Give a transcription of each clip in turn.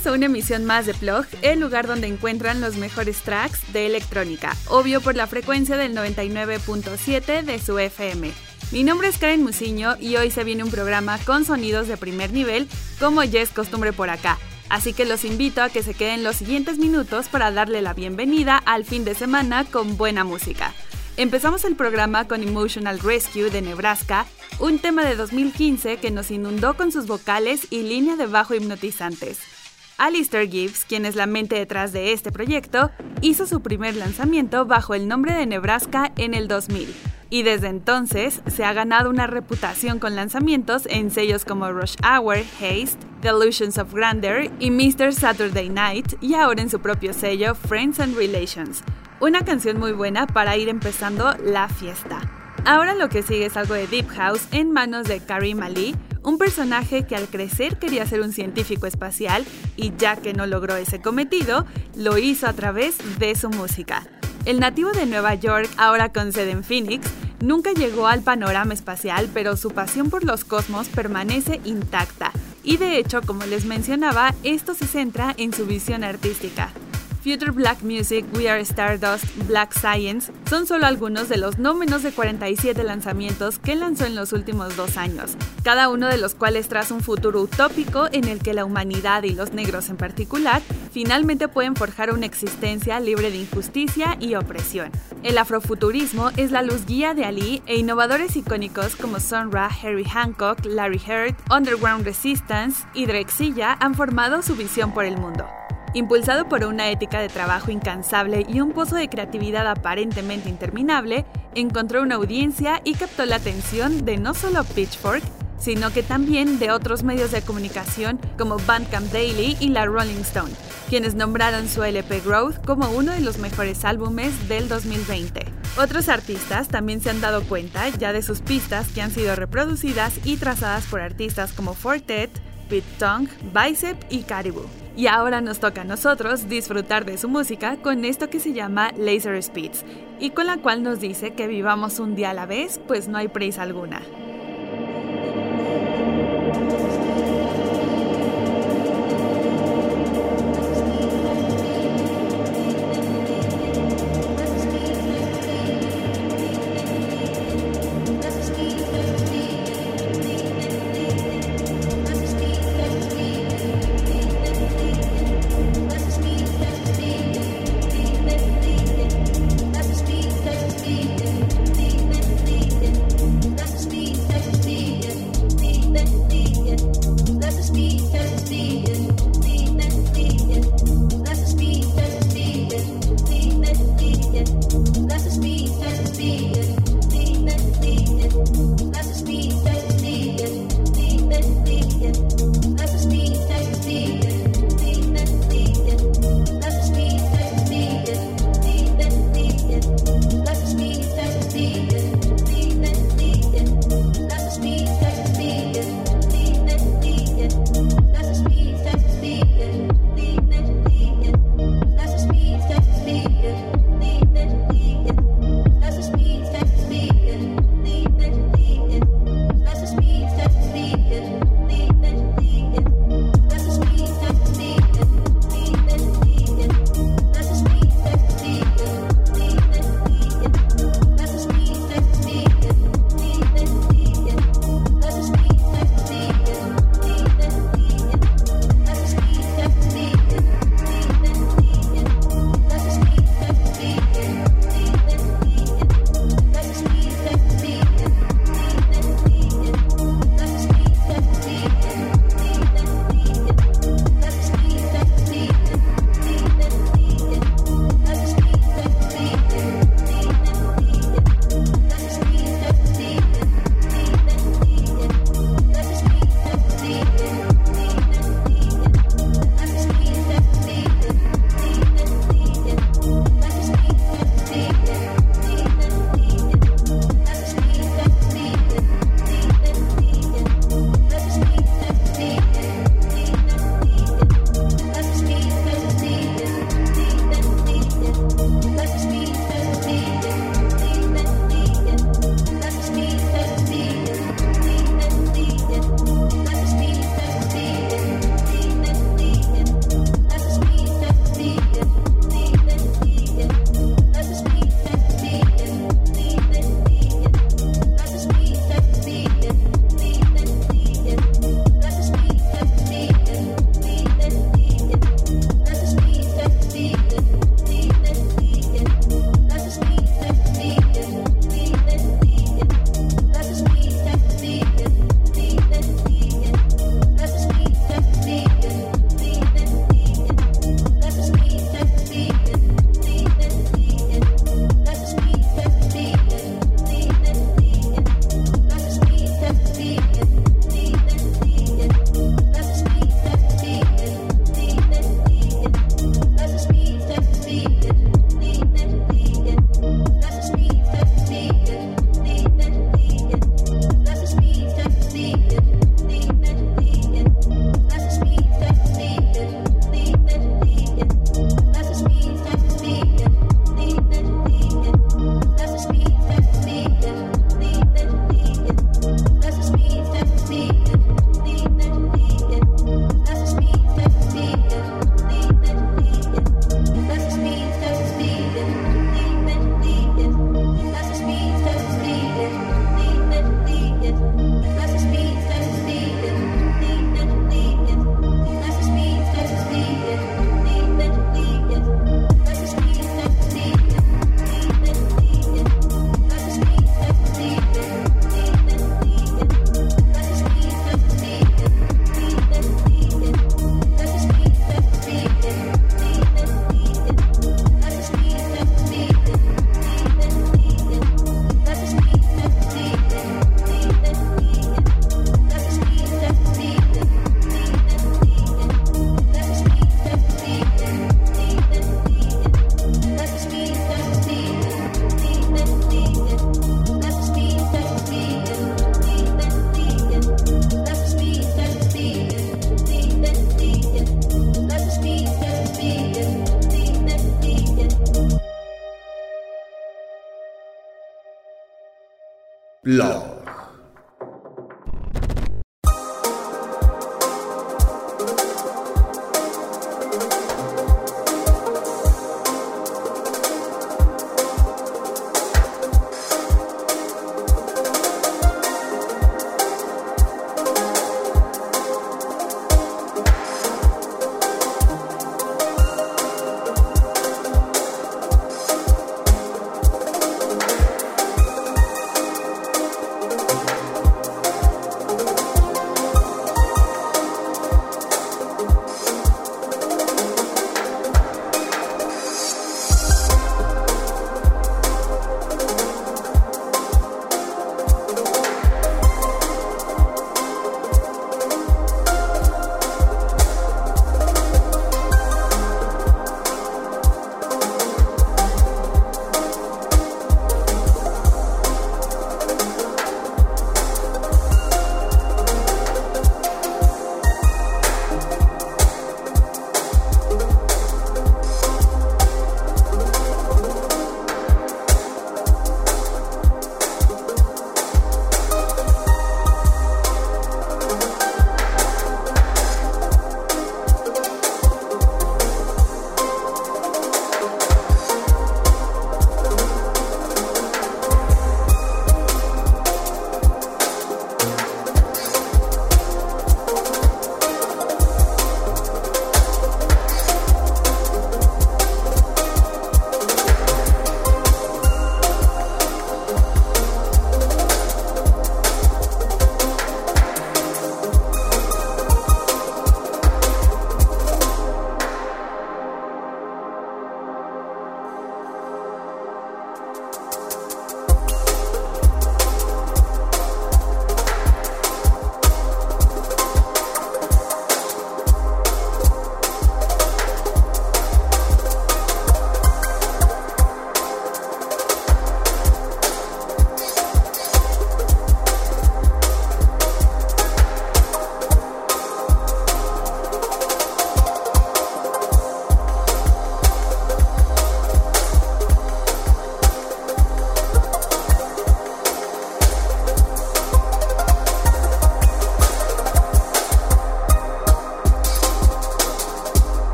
Bienvenidos a una emisión más de Plog, el lugar donde encuentran los mejores tracks de electrónica, obvio por la frecuencia del 99.7 de su FM. Mi nombre es Karen Musiño y hoy se viene un programa con sonidos de primer nivel, como ya es costumbre por acá. Así que los invito a que se queden los siguientes minutos para darle la bienvenida al fin de semana con buena música. Empezamos el programa con Emotional Rescue de Nebraska, un tema de 2015 que nos inundó con sus vocales y línea de bajo hipnotizantes. Alistair Gibbs, quien es la mente detrás de este proyecto, hizo su primer lanzamiento bajo el nombre de Nebraska en el 2000 y desde entonces se ha ganado una reputación con lanzamientos en sellos como Rush Hour, Haste, Delusions of Grandeur y Mr. Saturday Night y ahora en su propio sello Friends and Relations. Una canción muy buena para ir empezando la fiesta. Ahora lo que sigue es algo de Deep House en manos de Karim Ali, un personaje que al crecer quería ser un científico espacial y ya que no logró ese cometido, lo hizo a través de su música. El nativo de Nueva York, ahora con sede en Phoenix, nunca llegó al panorama espacial, pero su pasión por los cosmos permanece intacta. Y de hecho, como les mencionaba, esto se centra en su visión artística. Future Black Music, We Are Stardust, Black Science son solo algunos de los no menos de 47 lanzamientos que lanzó en los últimos dos años, cada uno de los cuales traza un futuro utópico en el que la humanidad y los negros en particular finalmente pueden forjar una existencia libre de injusticia y opresión. El afrofuturismo es la luz guía de Ali e innovadores icónicos como Sonra, Harry Hancock, Larry Heard, Underground Resistance y Drexilla han formado su visión por el mundo. Impulsado por una ética de trabajo incansable y un pozo de creatividad aparentemente interminable, encontró una audiencia y captó la atención de no solo Pitchfork, sino que también de otros medios de comunicación como Bandcamp Daily y la Rolling Stone, quienes nombraron su LP Growth como uno de los mejores álbumes del 2020. Otros artistas también se han dado cuenta ya de sus pistas que han sido reproducidas y trazadas por artistas como Fortet, Pete Tong, Bicep y Caribou. Y ahora nos toca a nosotros disfrutar de su música con esto que se llama Laser Speeds y con la cual nos dice que vivamos un día a la vez, pues no hay prisa alguna.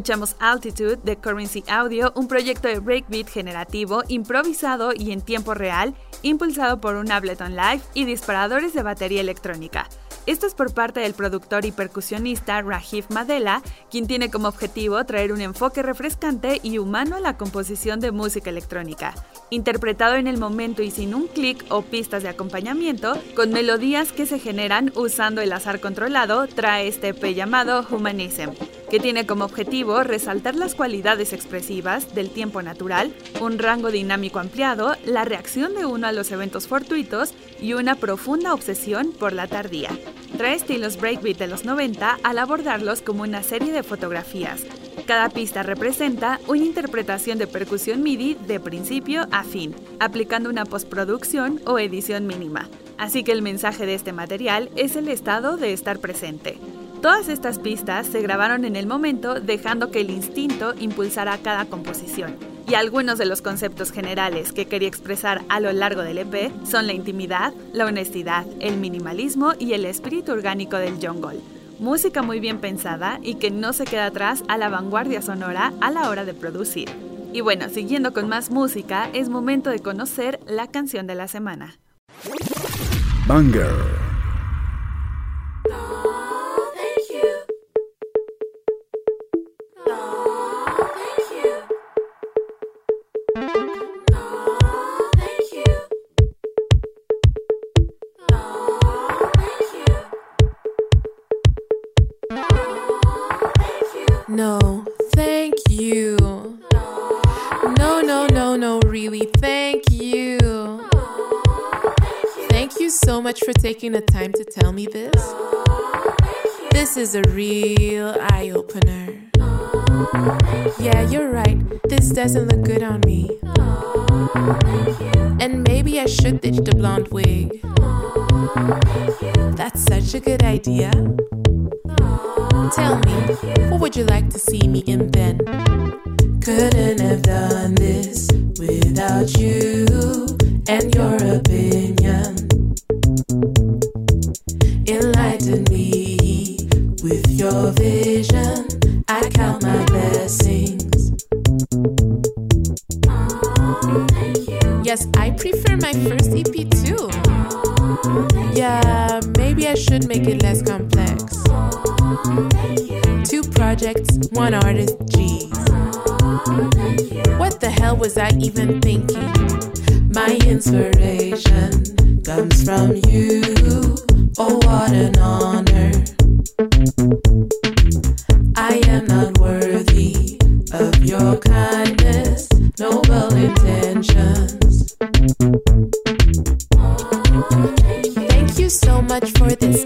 Escuchamos Altitude de Currency Audio, un proyecto de breakbeat generativo, improvisado y en tiempo real, impulsado por un Ableton Live y disparadores de batería electrónica. Esto es por parte del productor y percusionista Rajiv Madela, quien tiene como objetivo traer un enfoque refrescante y humano a la composición de música electrónica. Interpretado en el momento y sin un clic o pistas de acompañamiento, con melodías que se generan usando el azar controlado, trae este EP llamado Humanism que tiene como objetivo resaltar las cualidades expresivas del tiempo natural, un rango dinámico ampliado, la reacción de uno a los eventos fortuitos y una profunda obsesión por la tardía. Trae estilos breakbeat de los 90 al abordarlos como una serie de fotografías. Cada pista representa una interpretación de percusión MIDI de principio a fin, aplicando una postproducción o edición mínima. Así que el mensaje de este material es el estado de estar presente. Todas estas pistas se grabaron en el momento dejando que el instinto impulsara cada composición. Y algunos de los conceptos generales que quería expresar a lo largo del EP son la intimidad, la honestidad, el minimalismo y el espíritu orgánico del jungle. Música muy bien pensada y que no se queda atrás a la vanguardia sonora a la hora de producir. Y bueno, siguiendo con más música, es momento de conocer la canción de la semana. Banger. Taking the time to tell me this. This is a real eye opener. Yeah, you're right. This doesn't look good on me. And maybe I should ditch the blonde wig. That's such a good idea.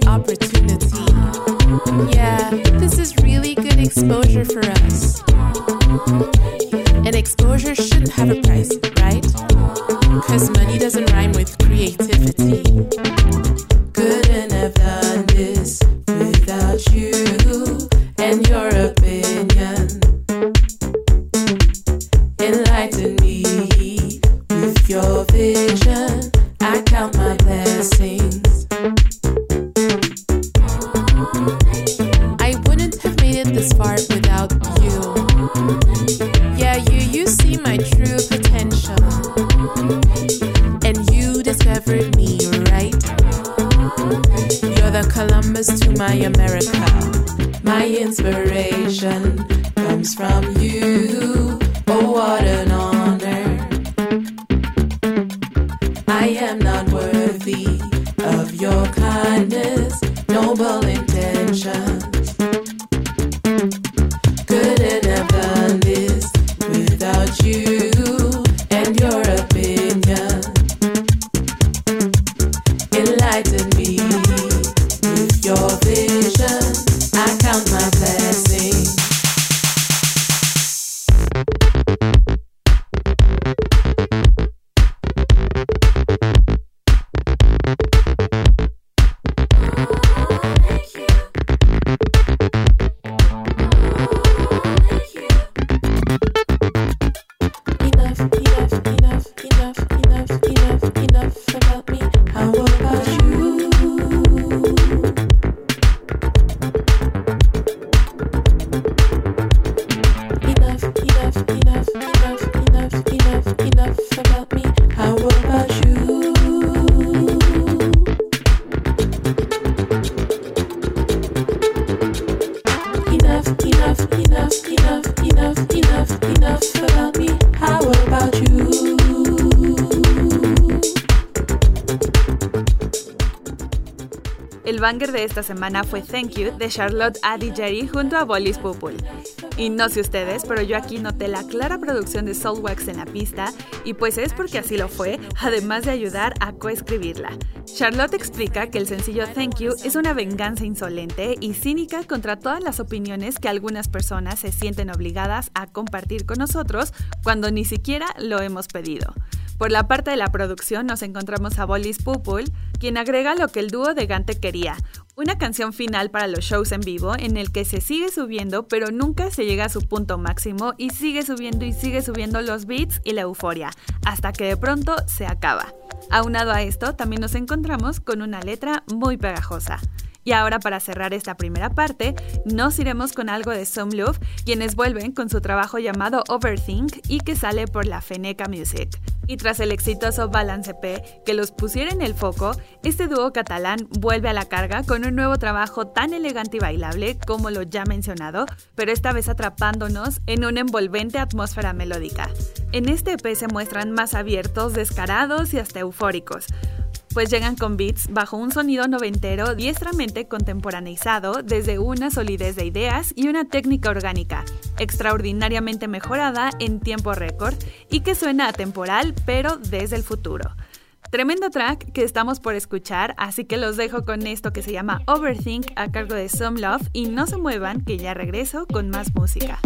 Opportunity. Yeah, this is really good exposure for us. And exposure shouldn't have a banger de esta semana fue Thank You de Charlotte Adigeri junto a Bollis Pupul. Y no sé ustedes, pero yo aquí noté la clara producción de Soulwax en la pista, y pues es porque así lo fue, además de ayudar a coescribirla. Charlotte explica que el sencillo Thank You es una venganza insolente y cínica contra todas las opiniones que algunas personas se sienten obligadas a compartir con nosotros cuando ni siquiera lo hemos pedido. Por la parte de la producción nos encontramos a Bollis Pupul, quien agrega lo que el dúo de Gante quería, una canción final para los shows en vivo en el que se sigue subiendo pero nunca se llega a su punto máximo y sigue subiendo y sigue subiendo los beats y la euforia, hasta que de pronto se acaba. Aunado a esto, también nos encontramos con una letra muy pegajosa. Y ahora para cerrar esta primera parte, nos iremos con algo de Some Love, quienes vuelven con su trabajo llamado Overthink y que sale por la Feneca Music. Y tras el exitoso Balance P, que los pusiera en el foco, este dúo catalán vuelve a la carga con un nuevo trabajo tan elegante y bailable como lo ya mencionado, pero esta vez atrapándonos en una envolvente atmósfera melódica. En este EP se muestran más abiertos, descarados y hasta eufóricos pues llegan con beats bajo un sonido noventero diestramente contemporaneizado desde una solidez de ideas y una técnica orgánica, extraordinariamente mejorada en tiempo récord y que suena atemporal pero desde el futuro. Tremendo track que estamos por escuchar, así que los dejo con esto que se llama Overthink a cargo de Some Love y no se muevan que ya regreso con más música.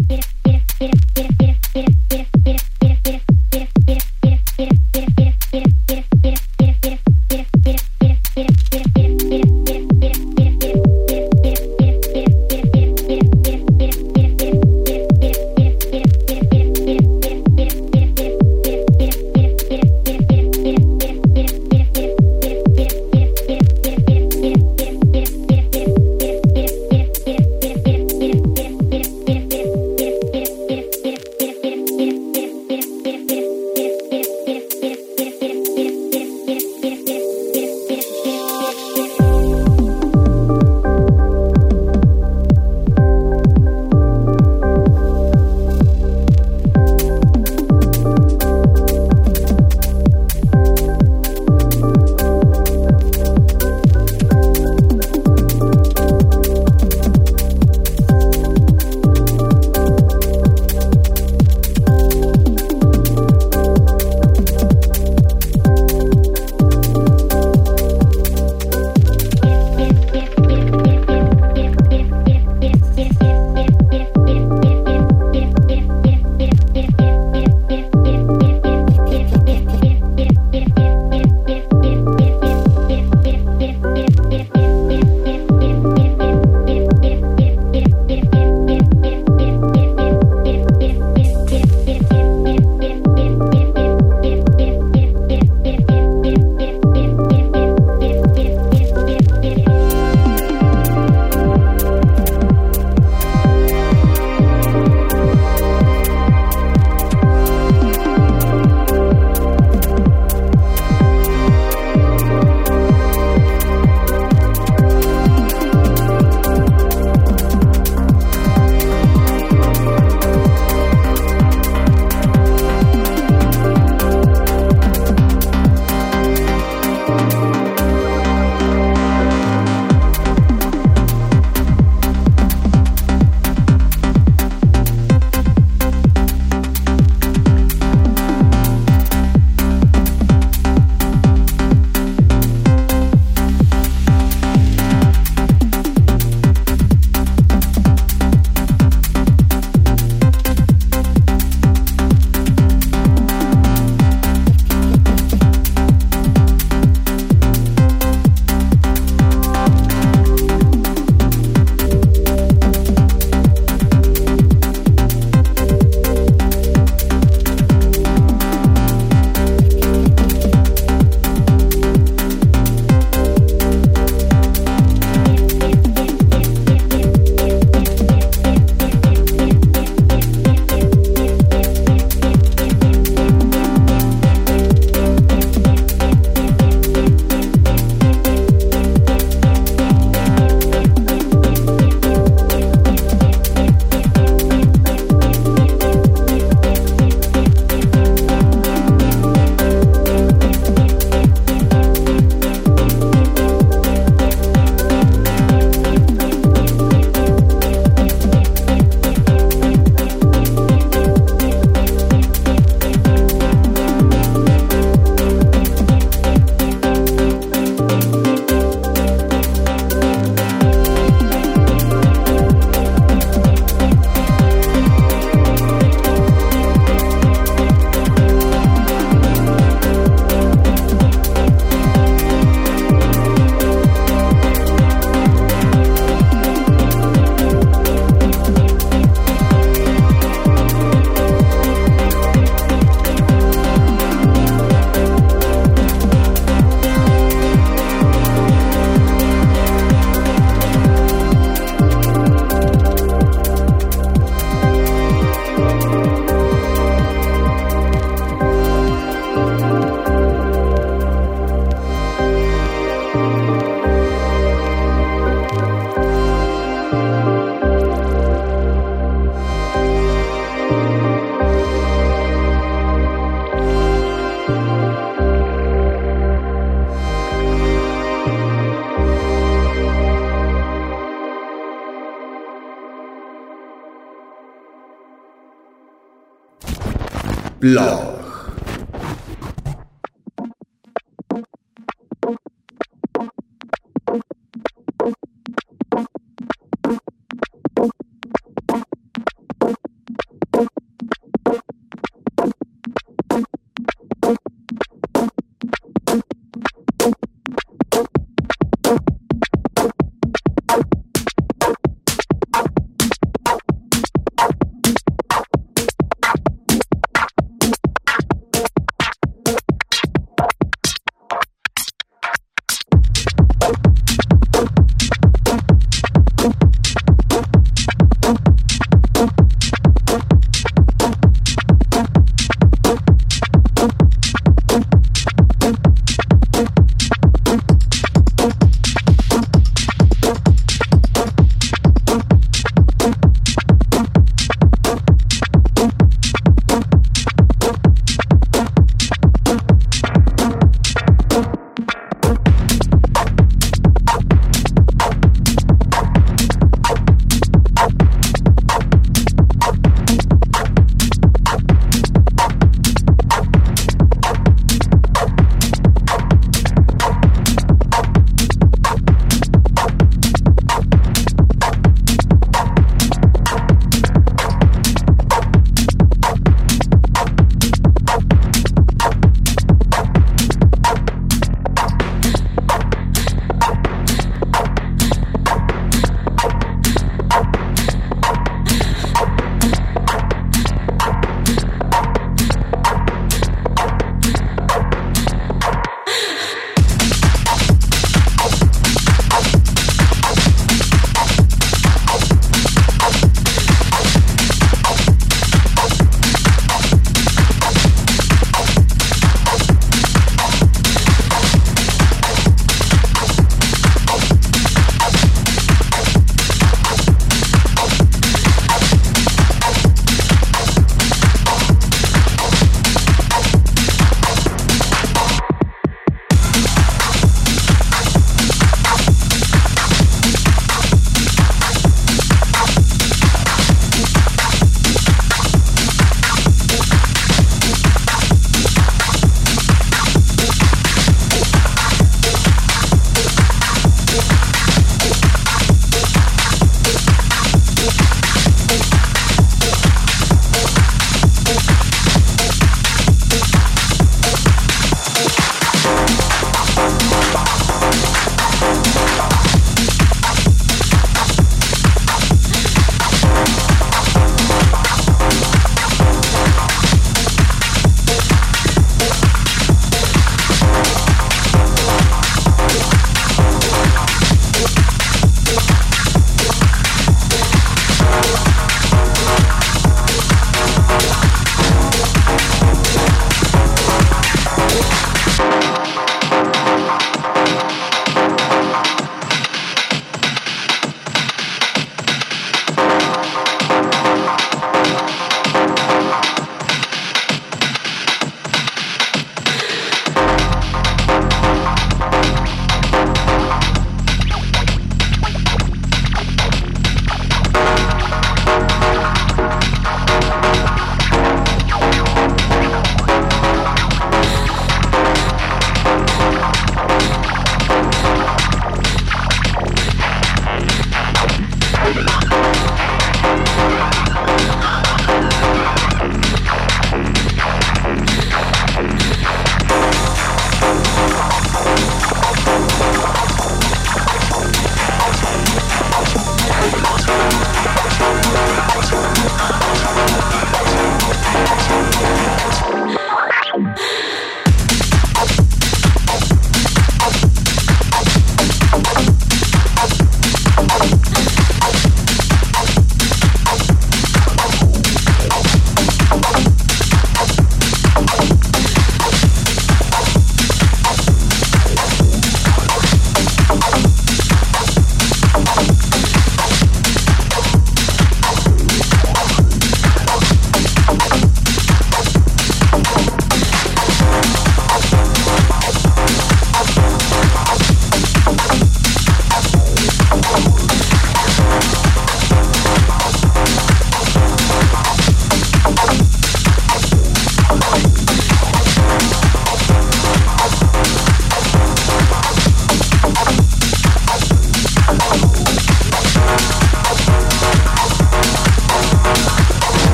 Blog.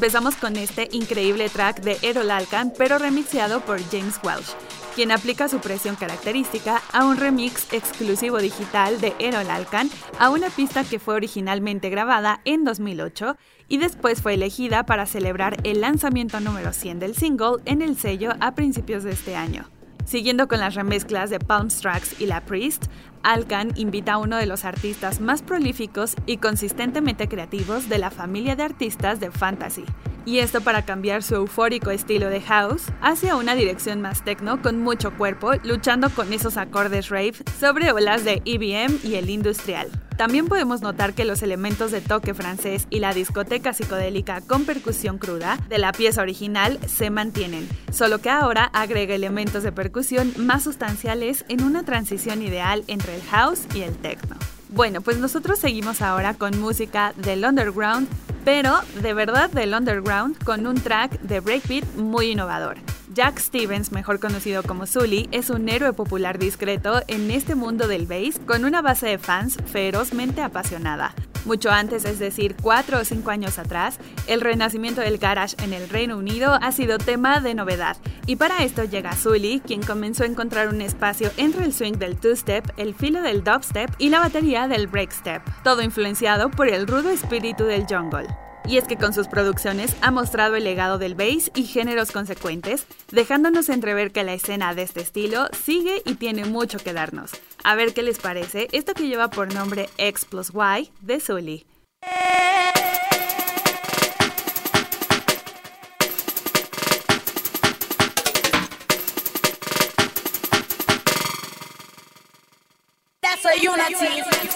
Empezamos con este increíble track de Errol Alkan, pero remixeado por James Welsh, quien aplica su presión característica a un remix exclusivo digital de Errol Alkan a una pista que fue originalmente grabada en 2008 y después fue elegida para celebrar el lanzamiento número 100 del single en el sello a principios de este año. Siguiendo con las remezclas de Palm Tracks y La Priest, Alkan invita a uno de los artistas más prolíficos y consistentemente creativos de la familia de artistas de fantasy, y esto para cambiar su eufórico estilo de house hacia una dirección más techno con mucho cuerpo, luchando con esos acordes rave sobre olas de EBM y el industrial. También podemos notar que los elementos de toque francés y la discoteca psicodélica con percusión cruda de la pieza original se mantienen, solo que ahora agrega elementos de percusión más sustanciales en una transición ideal entre el house y el techno. Bueno, pues nosotros seguimos ahora con música del underground pero de verdad del underground con un track de breakbeat muy innovador. Jack Stevens, mejor conocido como Sully, es un héroe popular discreto en este mundo del bass con una base de fans ferozmente apasionada. Mucho antes, es decir, cuatro o cinco años atrás, el renacimiento del garage en el Reino Unido ha sido tema de novedad, y para esto llega Sully, quien comenzó a encontrar un espacio entre el swing del two-step, el filo del dubstep y la batería del breakstep, todo influenciado por el rudo espíritu del jungle. Y es que con sus producciones ha mostrado el legado del bass y géneros consecuentes, dejándonos entrever que la escena de este estilo sigue y tiene mucho que darnos. A ver qué les parece esto que lleva por nombre X plus Y de Zully. Soy una chica.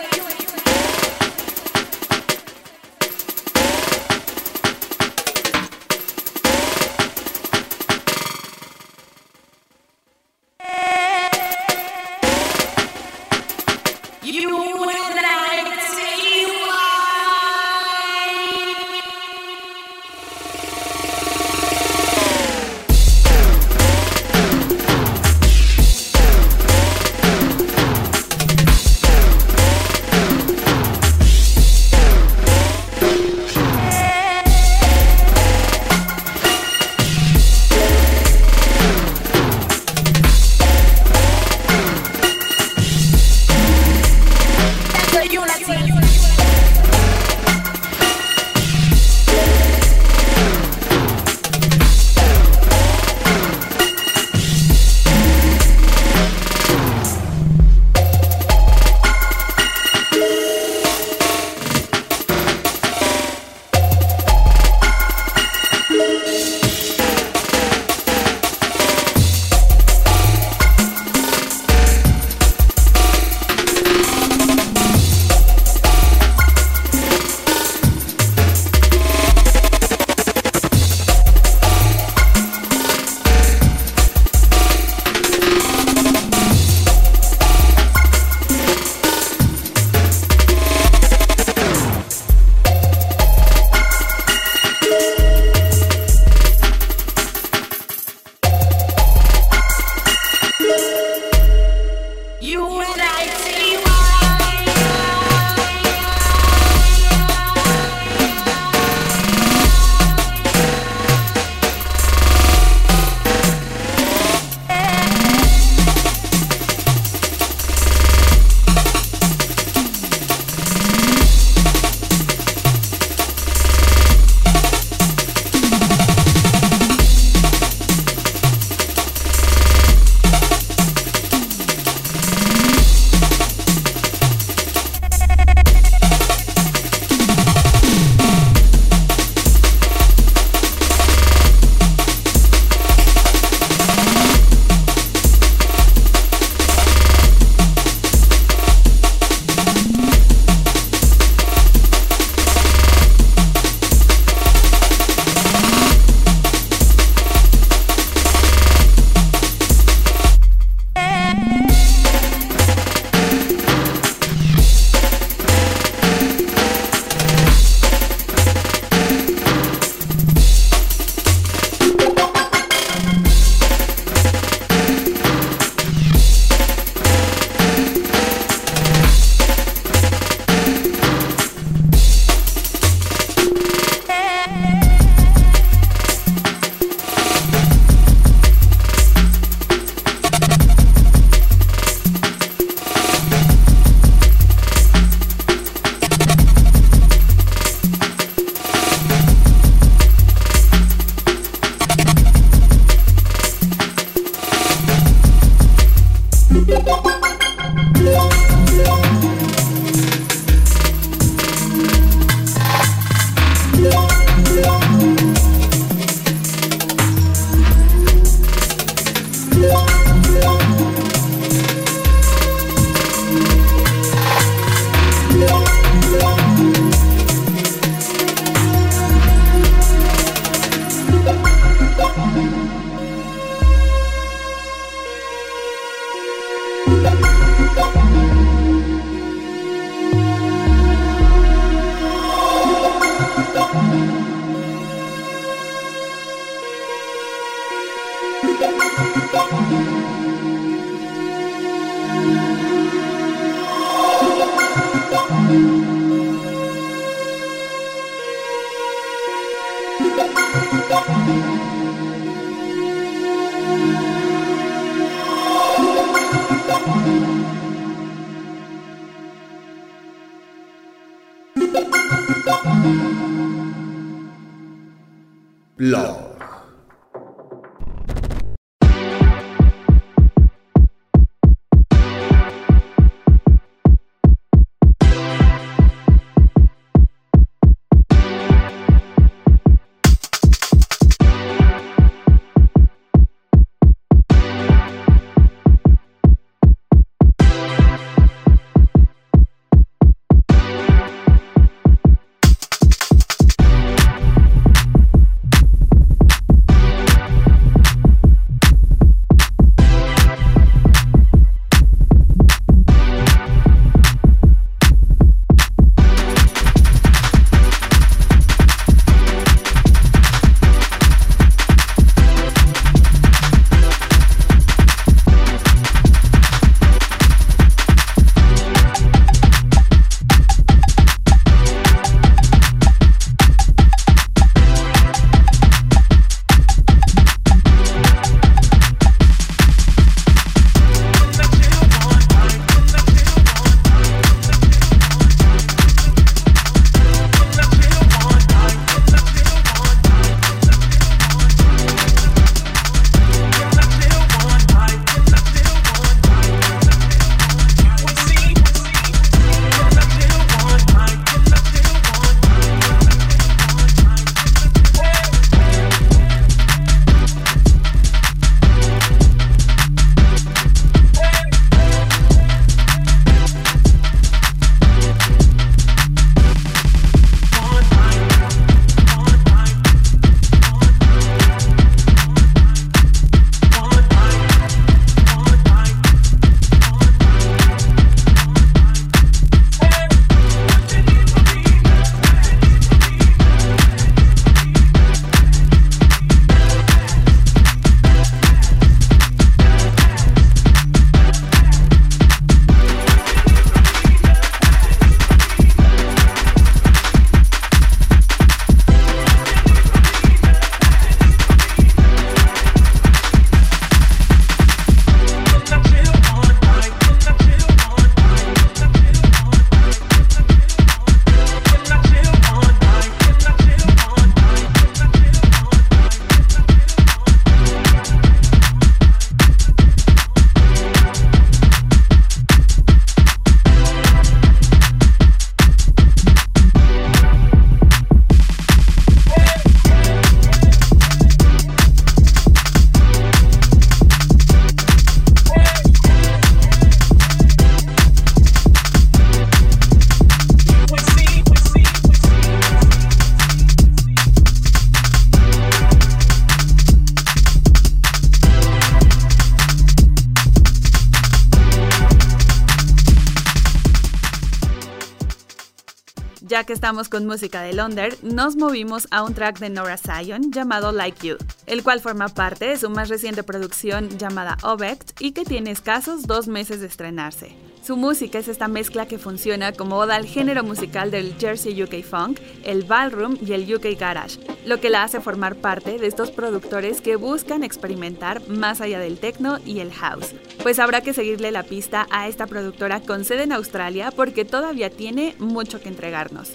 Estamos con música de Londres, nos movimos a un track de Nora Zion llamado Like You, el cual forma parte de su más reciente producción llamada Object y que tiene escasos dos meses de estrenarse. Su música es esta mezcla que funciona como oda al género musical del Jersey UK Funk, el Ballroom y el UK Garage, lo que la hace formar parte de estos productores que buscan experimentar más allá del techno y el house. Pues habrá que seguirle la pista a esta productora con sede en Australia porque todavía tiene mucho que entregarnos.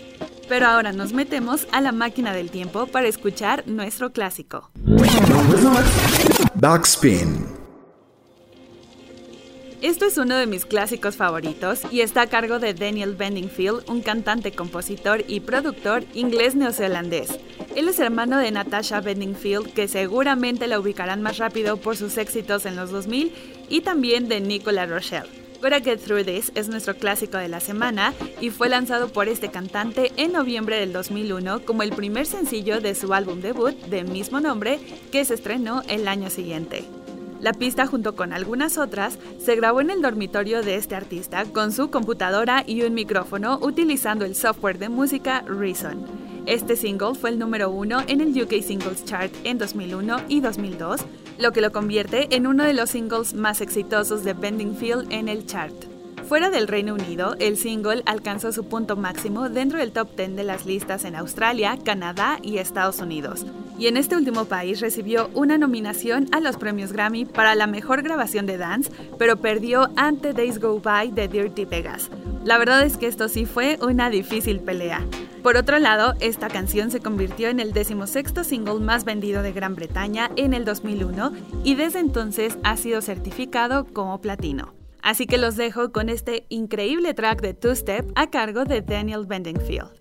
Pero ahora nos metemos a la máquina del tiempo para escuchar nuestro clásico. Backspin. Esto es uno de mis clásicos favoritos y está a cargo de Daniel Bendingfield, un cantante, compositor y productor inglés neozelandés. Él es hermano de Natasha Bendingfield, que seguramente la ubicarán más rápido por sus éxitos en los 2000, y también de Nicola Rochelle. Gotta Get Through This es nuestro clásico de la semana y fue lanzado por este cantante en noviembre del 2001 como el primer sencillo de su álbum debut de mismo nombre que se estrenó el año siguiente. La pista, junto con algunas otras, se grabó en el dormitorio de este artista con su computadora y un micrófono utilizando el software de música Reason. Este single fue el número uno en el UK Singles Chart en 2001 y 2002, lo que lo convierte en uno de los singles más exitosos de Bending Field en el chart. Fuera del Reino Unido, el single alcanzó su punto máximo dentro del top 10 de las listas en Australia, Canadá y Estados Unidos. Y en este último país recibió una nominación a los premios Grammy para la mejor grabación de dance, pero perdió ante Days Go By de Dirty Vegas. La verdad es que esto sí fue una difícil pelea. Por otro lado, esta canción se convirtió en el decimosexto single más vendido de Gran Bretaña en el 2001 y desde entonces ha sido certificado como platino. Así que los dejo con este increíble track de Two Step a cargo de Daniel Bendingfield.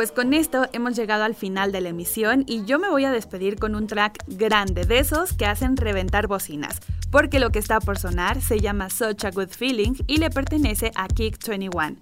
Pues con esto hemos llegado al final de la emisión y yo me voy a despedir con un track grande de esos que hacen reventar bocinas, porque lo que está por sonar se llama Such a Good Feeling y le pertenece a Kick 21.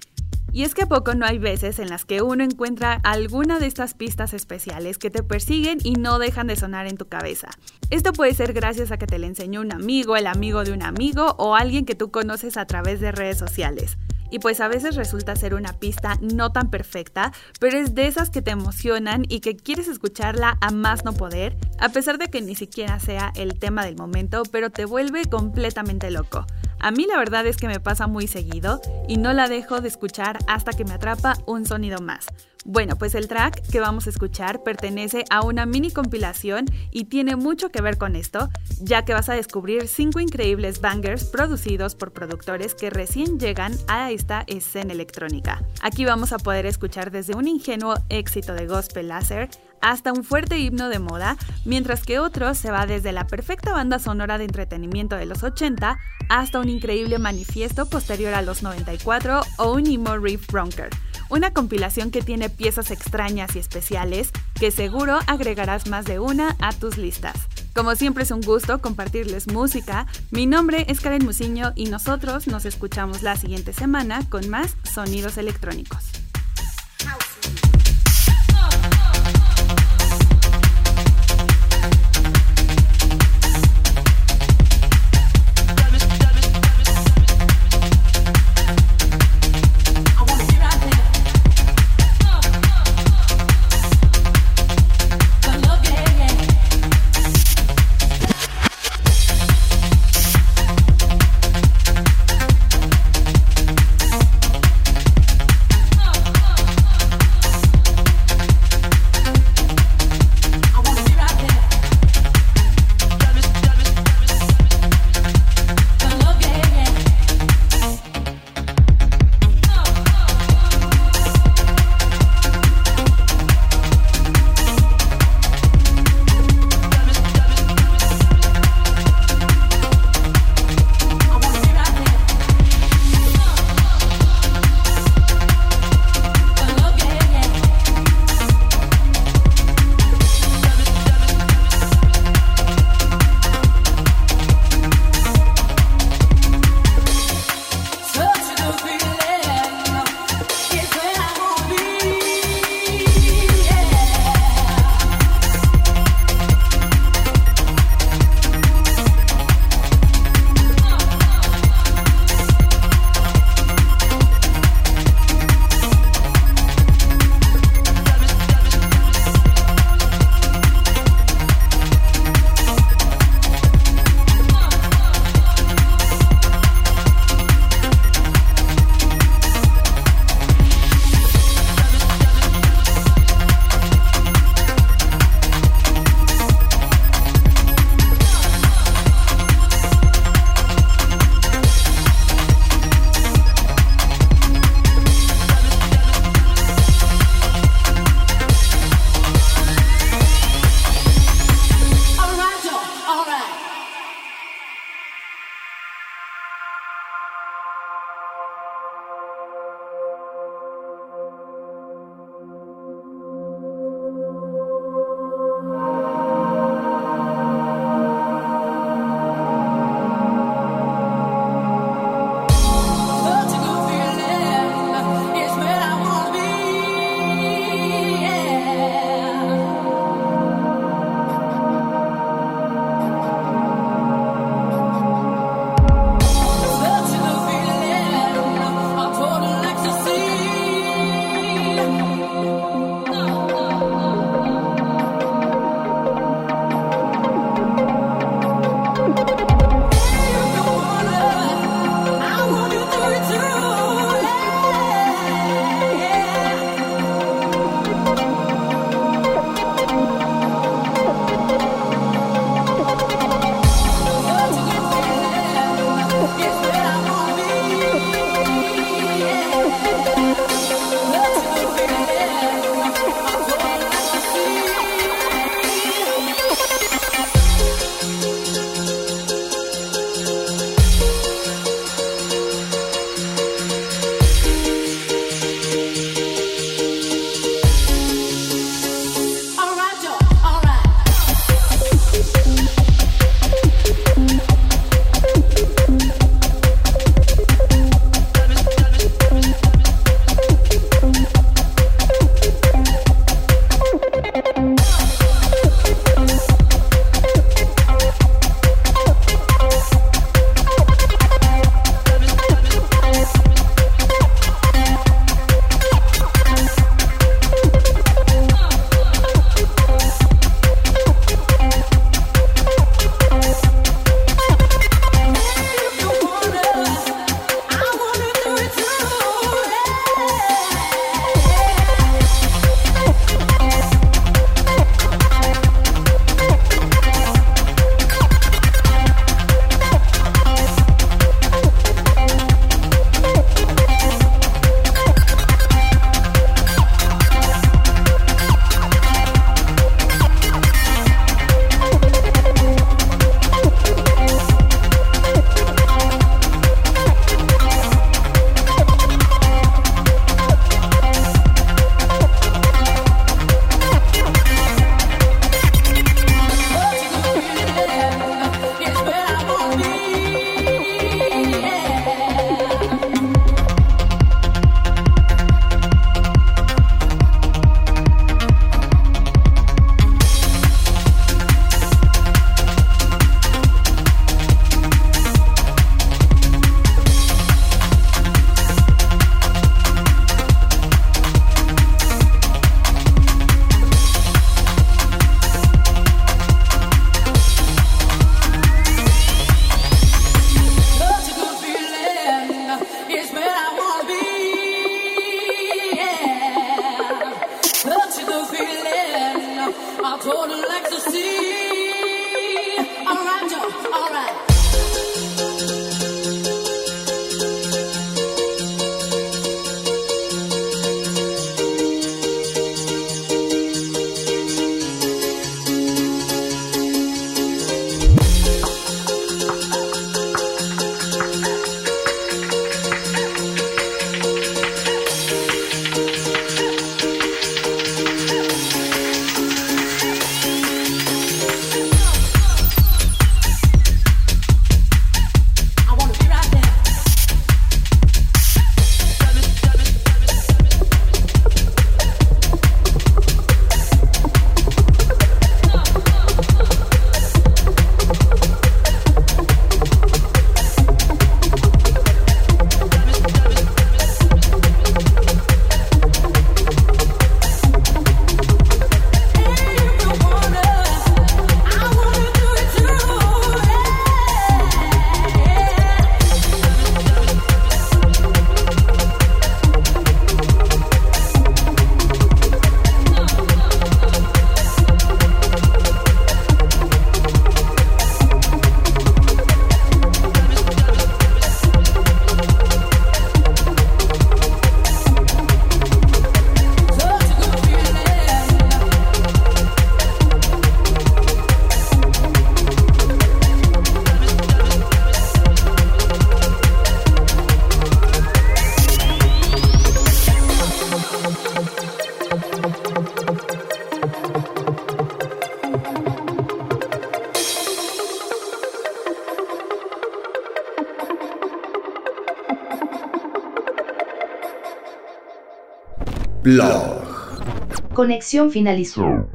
Y es que a poco no hay veces en las que uno encuentra alguna de estas pistas especiales que te persiguen y no dejan de sonar en tu cabeza. Esto puede ser gracias a que te le enseñó un amigo, el amigo de un amigo o alguien que tú conoces a través de redes sociales y pues a veces resulta ser una pista no tan perfecta, pero es de esas que te emocionan y que quieres escucharla a más no poder, a pesar de que ni siquiera sea el tema del momento, pero te vuelve completamente loco. A mí la verdad es que me pasa muy seguido y no la dejo de escuchar hasta que me atrapa un sonido más. Bueno, pues el track que vamos a escuchar pertenece a una mini compilación y tiene mucho que ver con esto, ya que vas a descubrir cinco increíbles bangers producidos por productores que recién llegan a esta escena electrónica. Aquí vamos a poder escuchar desde un ingenuo éxito de gospel láser hasta un fuerte himno de moda, mientras que otro se va desde la perfecta banda sonora de entretenimiento de los 80 hasta un increíble manifiesto posterior a los 94 o un emo riff bronker una compilación que tiene piezas extrañas y especiales que seguro agregarás más de una a tus listas. Como siempre es un gusto compartirles música. Mi nombre es Karen Musiño y nosotros nos escuchamos la siguiente semana con más sonidos electrónicos. Blog. Conexión finalizó.